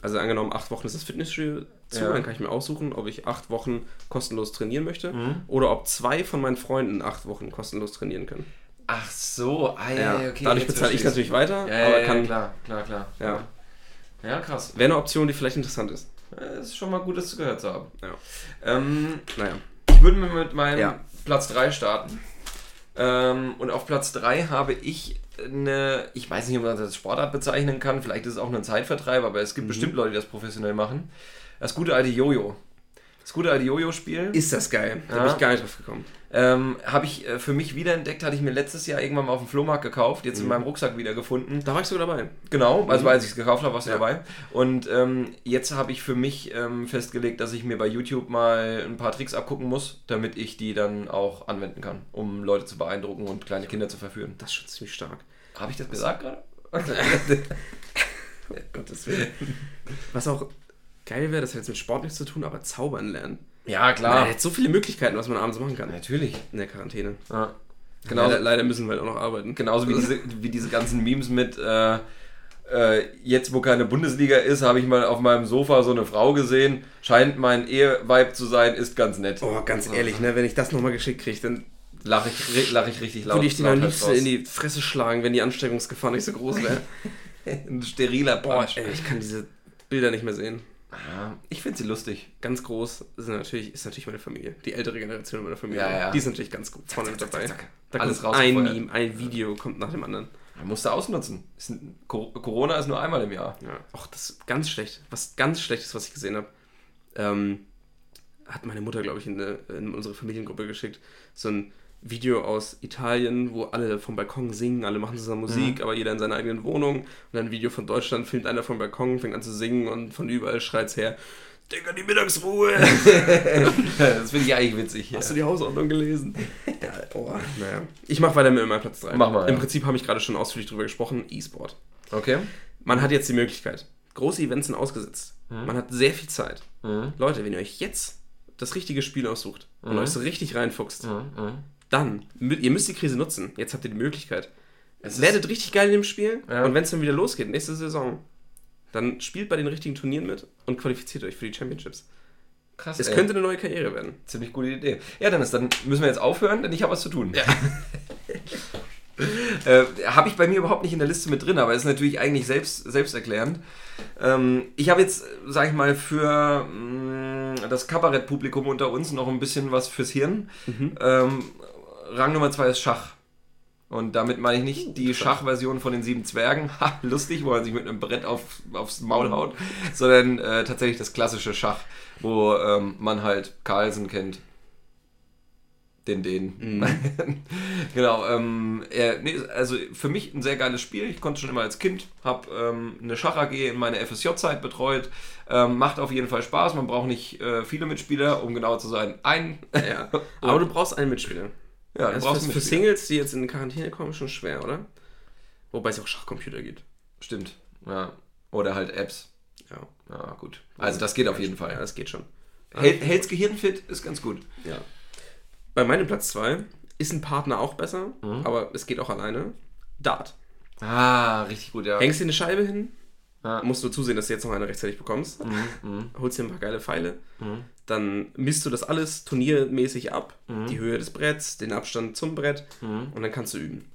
Also angenommen, acht Wochen ist das Fitnessstudio zu, Ja. dann kann ich mir aussuchen, ob ich acht Wochen kostenlos trainieren möchte Mhm. oder ob zwei von meinen Freunden acht Wochen kostenlos trainieren können. Ach so, ah, ja, ja, okay. Dadurch bezahle ich natürlich weiter, Ja, aber ja, kann, klar, klar, klar. Ja. Ja, krass. wäre eine Option, die vielleicht interessant ist. Das ist schon mal gut, das gehört zu haben. Ja. Ähm, Naja. ich würde mit mit meinem. Platz 3 starten. Ähm, und auf Platz 3 habe ich eine, ich weiß nicht, ob man das als Sportart bezeichnen kann, vielleicht ist es auch nur ein Zeitvertreib, aber es gibt Mhm. bestimmt Leute, die das professionell machen. Das gute alte Jojo. Das gute alte Jojo-Spiel. Ist das geil? Da Ja. bin ich gar nicht drauf gekommen. Ähm, habe ich äh, für mich wiederentdeckt, hatte ich mir letztes Jahr irgendwann mal auf dem Flohmarkt gekauft, jetzt in Mhm. meinem Rucksack wiedergefunden. Da war ich sogar dabei. Genau, also Mhm. als ich es gekauft habe, warst du Ja. dabei. Und ähm, jetzt habe ich für mich ähm, festgelegt, dass ich mir bei YouTube mal ein paar Tricks abgucken muss, damit ich die dann auch anwenden kann, um Leute zu beeindrucken und kleine Kinder zu verführen. Das ist schon ziemlich stark. Habe ich das gesagt gerade? Gottes Willen. Was auch geil wäre, das hat jetzt mit Sport nichts zu tun, aber zaubern lernen. ja, Man klar. hat so viele Möglichkeiten, was man abends machen kann. Natürlich. In der Quarantäne. Ja. Genau. Leider, leider müssen wir halt auch noch arbeiten. genauso wie, diese, wie diese ganzen Memes mit, äh, äh, jetzt wo keine Bundesliga ist, habe ich mal auf meinem Sofa so eine Frau gesehen, scheint mein Eheweib zu sein, ist ganz nett. Oh, ganz ehrlich, ne, wenn ich das nochmal geschickt kriege, dann Lache ich, lach ich richtig laut. würde ich den am liebsten in die Fresse schlagen, wenn die Ansteckungsgefahr nicht so groß wäre. Ein steriler Boah, ey, ich kann diese Bilder nicht mehr sehen. Ja, ich finde sie lustig. Ganz groß ist natürlich, ist natürlich meine Familie. Die ältere Generation meiner Familie. Ja, ja. Die ist natürlich ganz gut vorne mit zack, dabei. zack, zack. Da Alles kommt ein. Meme, ein Video kommt nach dem anderen. Man muss da ausnutzen. Ist ein, Co- Corona ist nur einmal im Jahr. Ja. Och, das ist ganz schlecht. Was ganz Schlechtes, was ich gesehen habe. Ähm, hat meine Mutter, glaube ich, in, eine, in unsere Familiengruppe geschickt. So ein Video aus Italien, wo alle vom Balkon singen, alle machen zusammen Musik, aber jeder in seiner eigenen Wohnung. Und dann ein Video von Deutschland, filmt einer vom Balkon, fängt an zu singen und von überall schreit's her. Digga, die Mittagsruhe! das finde ich eigentlich witzig. Hast du die Hausordnung gelesen? ja, oh, naja. Ich mache weiter mit meinem Platz 3. Mach mal, Im ja. Prinzip habe ich gerade schon ausführlich drüber gesprochen. E-Sport. Okay. Man hat jetzt die Möglichkeit. Große Events sind ausgesetzt. Man hat sehr viel Zeit. Mhm. Leute, wenn ihr euch jetzt das richtige Spiel aussucht und euch so richtig reinfuchst, Mhm. Mhm. Dann, ihr müsst die Krise nutzen. Jetzt habt ihr die Möglichkeit. Es Werdet richtig geil in dem Spiel Ja. und wenn es dann wieder losgeht, nächste Saison, dann spielt bei den richtigen Turnieren mit und qualifiziert euch für die Championships. Krass. Es könnte eine neue Karriere werden. Ziemlich gute Idee. Ja, Dennis, dann müssen wir jetzt aufhören, denn ich habe was zu tun. Ja. äh, habe ich bei mir überhaupt nicht in der Liste mit drin, aber ist natürlich eigentlich selbst, selbsterklärend. Ähm, ich habe jetzt, sag ich mal, für mh, das Kabarettpublikum unter uns noch ein bisschen was fürs Hirn. Ähm, Rang Nummer zwei ist Schach. Und damit meine ich nicht die Schachversion von den sieben Zwergen, ha, lustig, wo man sich mit einem Brett auf, aufs Maul haut, sondern äh, tatsächlich das klassische Schach, wo ähm, man halt Carlsen kennt. Den, den. genau. Ähm, er, nee, also für mich ein sehr geiles Spiel. Ich konnte schon immer als Kind, habe ähm, eine Schach AG in meiner FSJ-Zeit betreut. Ähm, macht auf jeden Fall Spaß. Man braucht nicht äh, viele Mitspieler, um genau zu sein. Ein. Ja. Aber du brauchst einen Mitspieler. Ja, Das brauchst ist für Mitspieler. Singles, die jetzt in Quarantäne kommen, schon schwer, oder? Wobei es auch Schachcomputer gibt. Stimmt. Ja. Oder halt Apps. Ja. Ja, gut. Also das geht auf jeden Ja, Fall. das geht schon. Hält, hält's Gehirn fit, ist ganz gut. Ja. Bei meinem Platz 2 ist ein Partner auch besser, Mhm. aber es geht auch alleine. Dart. Ah, richtig gut, ja. Hängst dir eine Scheibe hin, Ja. musst du zusehen, dass du jetzt noch eine rechtzeitig bekommst. Mhm. Holst dir ein paar geile Pfeile. Dann misst du das alles turniermäßig ab. Mhm. Die Höhe des Bretts, den Abstand zum Brett. Und dann kannst du üben.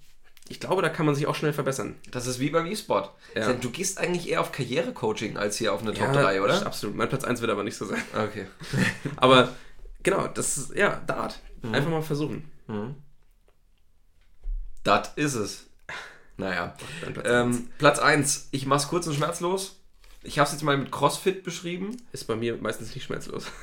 Ich glaube, da kann man sich auch schnell verbessern. Das ist wie beim E-Sport. Ja. Du gehst eigentlich eher auf Karrierecoaching als hier auf eine Top Ja, 3, oder? Absolut. Mein Platz 1 wird aber nicht so sein. Okay. Aber genau, das ist, ja, Dart. Mhm. Einfach mal versuchen. Das ist es. Naja. Platz eins. Ähm, Platz 1. Ich mach's kurz und schmerzlos. Ich habe es jetzt mal mit CrossFit beschrieben. Ist bei mir meistens nicht schmerzlos.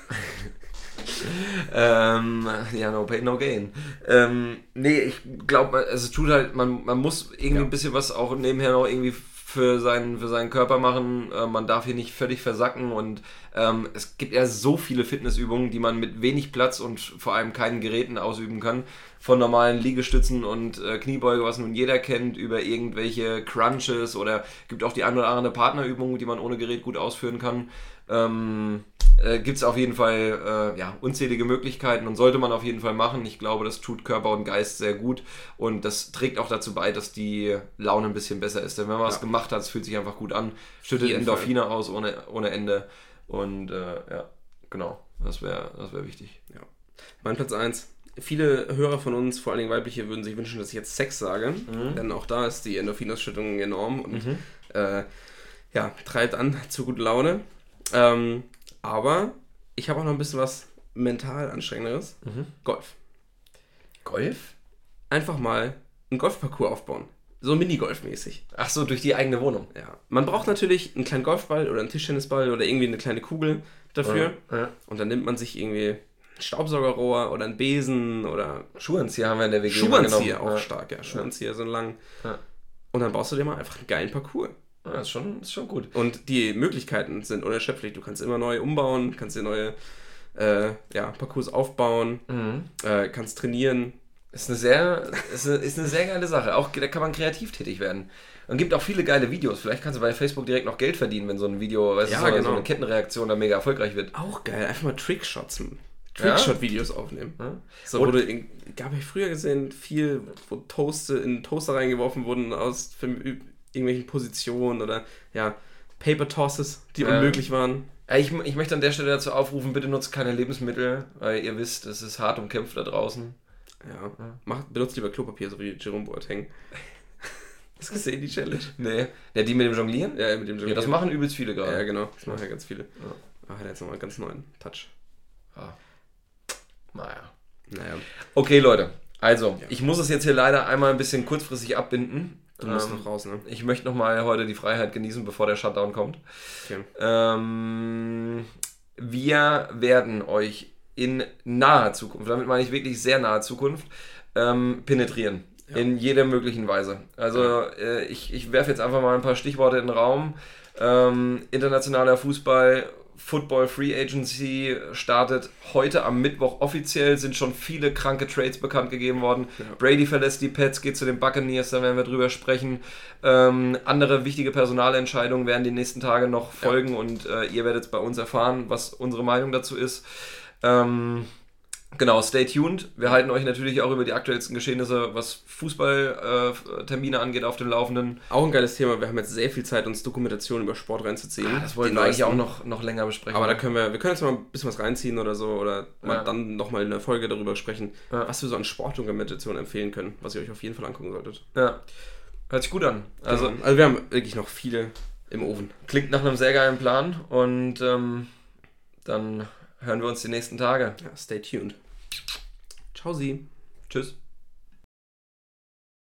Ähm, ja, no pain, no gain. Ähm, nee, ich glaube, also es tut halt, man, man muss irgendwie Ja. ein bisschen was auch nebenher noch irgendwie für seinen, für seinen Körper machen. Äh, man darf hier nicht völlig versacken und ähm, es gibt ja so viele Fitnessübungen, die man mit wenig Platz und vor allem keinen Geräten ausüben kann. Von normalen Liegestützen und äh, Kniebeuge, was nun jeder kennt, über irgendwelche Crunches oder gibt auch die eine oder andere Partnerübung, die man ohne Gerät gut ausführen kann. Ähm, äh, gibt es auf jeden Fall äh, ja, unzählige Möglichkeiten und sollte man auf jeden Fall machen. Ich glaube, das tut Körper und Geist sehr gut und das trägt auch dazu bei, dass die Laune ein bisschen besser ist. Denn wenn man was Ja. gemacht hat, es fühlt sich einfach gut an, schüttet Endorphine aus ohne, ohne Ende und äh, ja, genau, das wäre das wär wichtig. Ja. Mein Platz 1. Viele Hörer von uns, vor allen Dingen weibliche, würden sich wünschen, dass ich jetzt Sex sage. Mhm. Denn auch da ist die Endorphinausschüttung enorm und äh, ja, treibt an zu guter Laune. Ähm, aber ich habe auch noch ein bisschen was mental anstrengenderes. Mhm. Golf. Golf? Einfach mal einen Golfparcours aufbauen. So Minigolf-mäßig. Ach so, durch die eigene Wohnung. Ja. Man braucht natürlich einen kleinen Golfball oder einen Tischtennisball oder irgendwie eine kleine Kugel dafür. Ja. Und dann nimmt man sich irgendwie ein Staubsaugerrohr oder einen Besen oder Schuhanzieher haben wir in der WG Schuhanzieher auch ja. stark, ja. Schuhanzieher so lang. Ja. Und dann baust du dir mal einfach einen geilen Parcours. Ja, ist, schon, ist schon gut. Und die Möglichkeiten sind unerschöpflich. Du kannst immer neu umbauen, kannst dir neue äh, ja, Parcours aufbauen, Mhm. äh, kannst trainieren. Ist eine sehr, ist eine, ist eine sehr geile Sache. Auch da kann man kreativ tätig werden. Und gibt auch viele geile Videos. Vielleicht kannst du bei Facebook direkt noch Geld verdienen, wenn so ein Video, weißt Ja, du, so, genau. so eine Kettenreaktion da mega erfolgreich wird. Auch geil, einfach mal Trickshots, Ja? Trickshot-Videos aufnehmen. Ja. So Und- wurde, in, gab ich früher gesehen, viel, wo Toaste in Toaster reingeworfen wurden aus für, irgendwelchen Positionen oder ja, Paper Tosses, die Ja. unmöglich waren. Ja, Ich, ich möchte an der Stelle dazu aufrufen, bitte nutzt keine Lebensmittel, weil ihr wisst, es ist hart umkämpft da draußen. Ja, macht, benutzt lieber Klopapier, so wie Jerome Boateng. Hast du gesehen, die Challenge? Nee. Ja, die mit dem Jonglieren? Ja, mit dem Ja, das machen übelst viele gerade. Ja, genau. Das machen ja ganz viele. Ah, hat jetzt nochmal einen ganz neuen Touch. Ja. Naja. Naja, Okay, Leute. Also, Ja. ich muss es jetzt hier leider einmal ein bisschen kurzfristig abbinden. Du musst Ähm, noch raus, ne? Ich möchte nochmal heute die Freiheit genießen, bevor der Shutdown kommt. Okay. Ähm, wir werden euch in naher Zukunft, damit meine ich wirklich sehr naher Zukunft, ähm, penetrieren. Ja. In jeder möglichen Weise. Also äh, ich, ich werfe jetzt einfach mal ein paar Stichworte in den Raum. Ähm, internationaler Fußball, Football Free Agency startet heute am Mittwoch offiziell, sind schon viele kranke Trades bekannt gegeben worden. Ja. Brady verlässt die Pets, geht zu den Buccaneers, da werden wir drüber sprechen. Ähm, andere wichtige Personalentscheidungen werden die nächsten Tage noch folgen und äh, ihr werdet bei uns erfahren, was unsere Meinung dazu ist. Ähm, genau, stay tuned. Wir halten euch natürlich auch über die aktuellsten Geschehnisse, was Fußballtermine angeht, auf dem Laufenden. Auch ein geiles Thema. Wir haben jetzt sehr viel Zeit, uns Dokumentationen über Sport reinzuziehen. Ah, Das wollten wir eigentlich auch noch, noch länger besprechen. Aber da können wir, wir können jetzt mal ein bisschen was reinziehen oder so oder mal Ja. dann nochmal in der Folge darüber sprechen, Ja. was wir so an Sportdokumentationen empfehlen können, was ihr euch auf jeden Fall angucken solltet. ja. Hört sich gut an. Also also, also wir haben wirklich noch viele im Ofen. klingt nach einem sehr geilen Plan und ähm, dann hören wir uns die nächsten Tage. Ja, stay tuned. Ciao, Sie. Tschüss.